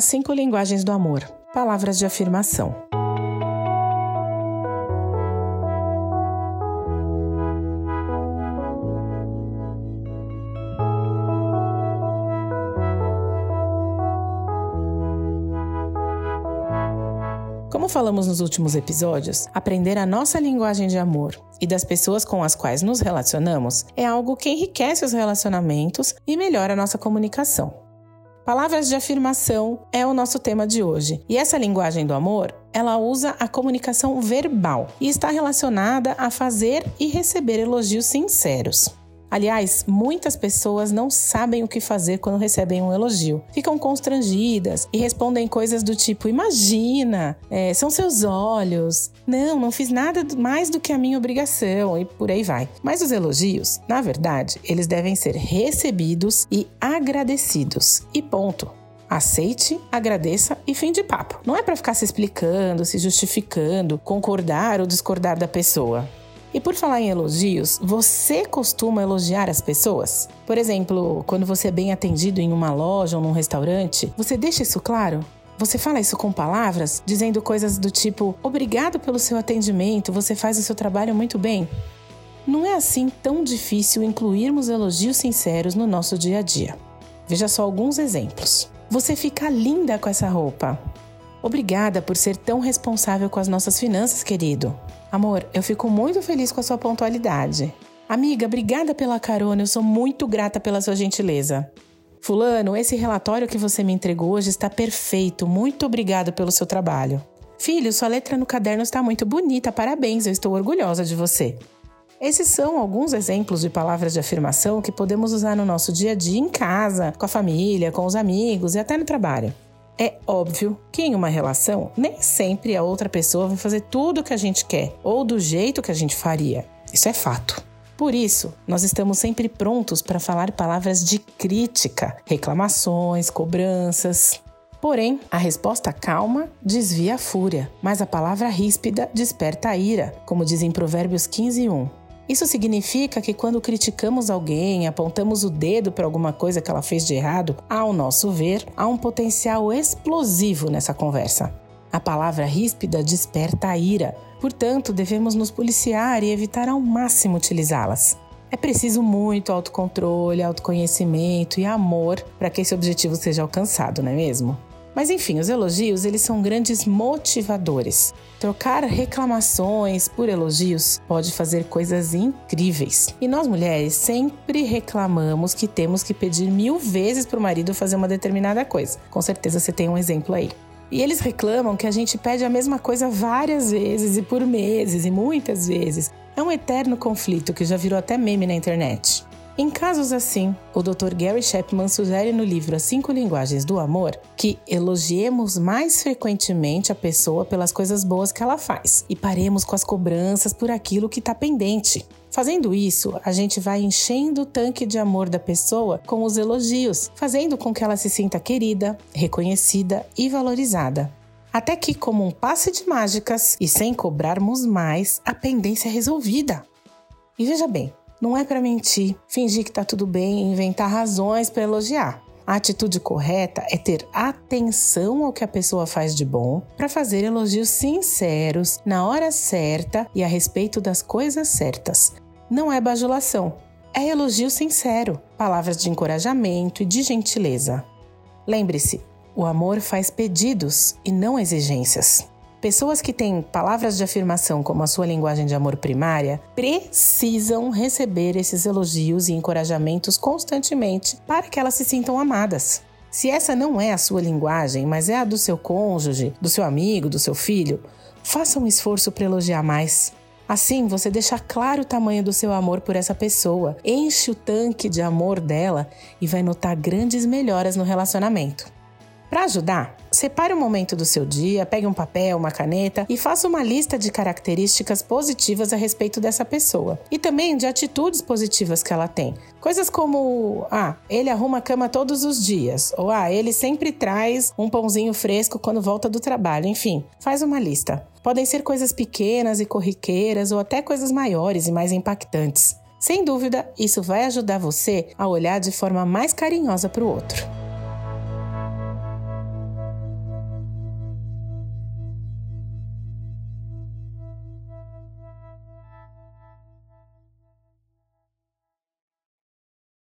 As cinco linguagens do amor. Palavras de afirmação. Como falamos nos últimos episódios, aprender a nossa linguagem de amor e das pessoas com as quais nos relacionamos é algo que enriquece os relacionamentos e melhora a nossa comunicação. Palavras de afirmação é o nosso tema de hoje. E essa linguagem do amor, ela usa a comunicação verbal e está relacionada a fazer e receber elogios sinceros. Aliás, muitas pessoas não sabem o que fazer quando recebem um elogio. Ficam constrangidas e respondem coisas do tipo: Imagina, é, são seus olhos. Não, não fiz nada mais do que a minha obrigação e por aí vai. Mas os elogios, na verdade, eles devem ser recebidos e agradecidos. E ponto. Aceite, agradeça e fim de papo. Não é para ficar se explicando, se justificando, concordar ou discordar da pessoa. E por falar em elogios, você costuma elogiar as pessoas? Por exemplo, quando você é bem atendido em uma loja ou num restaurante, você deixa isso claro? Você fala isso com palavras, dizendo coisas do tipo: obrigado pelo seu atendimento, você faz o seu trabalho muito bem. Não é assim tão difícil incluirmos elogios sinceros no nosso dia a dia. Veja só alguns exemplos. Você fica linda com essa roupa. Obrigada por ser tão responsável com as nossas finanças, querido. Amor, eu fico muito feliz com a sua pontualidade. Amiga, obrigada pela carona, eu sou muito grata pela sua gentileza. Fulano, esse relatório que você me entregou hoje está perfeito. Muito obrigado pelo seu trabalho. Filho, sua letra no caderno está muito bonita. Parabéns, eu estou orgulhosa de você. Esses são alguns exemplos de palavras de afirmação que podemos usar no nosso dia a dia em casa, com a família, com os amigos e até no trabalho. É óbvio que em uma relação, nem sempre a outra pessoa vai fazer tudo o que a gente quer ou do jeito que a gente faria. Isso é fato. Por isso, nós estamos sempre prontos para falar palavras de crítica, reclamações, cobranças. Porém, a resposta calma desvia a fúria, mas a palavra ríspida desperta a ira, como diz em Provérbios 15, 1. Isso significa que quando criticamos alguém, apontamos o dedo para alguma coisa que ela fez de errado, ao nosso ver, há um potencial explosivo nessa conversa. A palavra ríspida desperta a ira, portanto, devemos nos policiar e evitar ao máximo utilizá-las. É preciso muito autocontrole, autoconhecimento e amor para que esse objetivo seja alcançado, não é mesmo? Mas enfim, os elogios, eles são grandes motivadores. Trocar reclamações por elogios pode fazer coisas incríveis. E nós mulheres sempre reclamamos que temos que pedir mil vezes para o marido fazer uma determinada coisa. Com certeza você tem um exemplo aí. E eles reclamam que a gente pede a mesma coisa várias vezes e por meses e muitas vezes. É um eterno conflito que já virou até meme na internet. Em casos assim, o Dr. Gary Chapman sugere no livro As Cinco Linguagens do Amor que elogiemos mais frequentemente a pessoa pelas coisas boas que ela faz e paremos com as cobranças por aquilo que está pendente. Fazendo isso, a gente vai enchendo o tanque de amor da pessoa com os elogios, fazendo com que ela se sinta querida, reconhecida e valorizada. Até que, como um passe de mágicas e sem cobrarmos mais, a pendência é resolvida. E veja bem, não é para mentir, fingir que tá tudo bem e inventar razões para elogiar. A atitude correta é ter atenção ao que a pessoa faz de bom para fazer elogios sinceros, na hora certa e a respeito das coisas certas. Não é bajulação, é elogio sincero, palavras de encorajamento e de gentileza. Lembre-se, o amor faz pedidos e não exigências. Pessoas que têm palavras de afirmação como a sua linguagem de amor primária precisam receber esses elogios e encorajamentos constantemente para que elas se sintam amadas. Se essa não é a sua linguagem, mas é a do seu cônjuge, do seu amigo, do seu filho, faça um esforço para elogiar mais. Assim, você deixa claro o tamanho do seu amor por essa pessoa, enche o tanque de amor dela e vai notar grandes melhoras no relacionamento. Para ajudar, separe um momento do seu dia, pegue um papel, uma caneta e faça uma lista de características positivas a respeito dessa pessoa e também de atitudes positivas que ela tem. Coisas como: ah, ele arruma a cama todos os dias, ou ah, ele sempre traz um pãozinho fresco quando volta do trabalho. Enfim, faz uma lista. Podem ser coisas pequenas e corriqueiras ou até coisas maiores e mais impactantes. Sem dúvida, isso vai ajudar você a olhar de forma mais carinhosa para o outro.